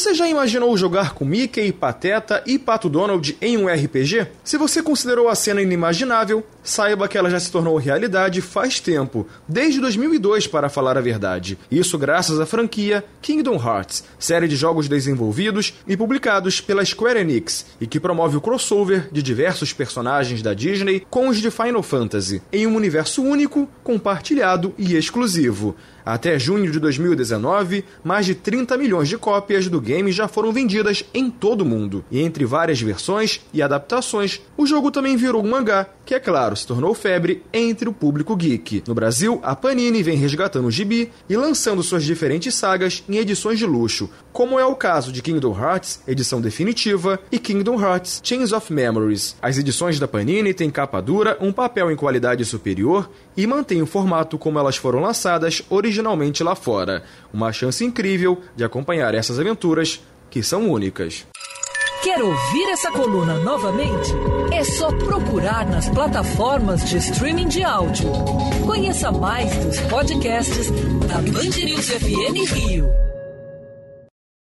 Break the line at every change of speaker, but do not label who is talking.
Você já imaginou jogar com Mickey, Pateta e Pato Donald em um RPG? Se você considerou a cena inimaginável, saiba que ela já se tornou realidade faz tempo, desde 2002 para falar a verdade. Isso graças à franquia Kingdom Hearts, série de jogos desenvolvidos e publicados pela Square Enix e que promove o crossover de diversos personagens da Disney com os de Final Fantasy, em um universo único, compartilhado e exclusivo. Até junho de 2019, mais de 30 milhões de cópias do já foram vendidas em todo o mundo. E entre várias versões e adaptações, o jogo também virou um mangá, que é claro, se tornou febre entre o público geek. No Brasil, a Panini vem resgatando o gibi e lançando suas diferentes sagas em edições de luxo, como é o caso de Kingdom Hearts, edição definitiva, e Kingdom Hearts Chains of Memories. As edições da Panini têm capa dura, um papel em qualidade superior e mantêm o formato como elas foram lançadas originalmente lá fora. Uma chance incrível de acompanhar essas aventuras que são únicas.
Quer ouvir essa coluna novamente? É só procurar nas plataformas de streaming de áudio. Conheça mais dos podcasts da Band News FM Rio.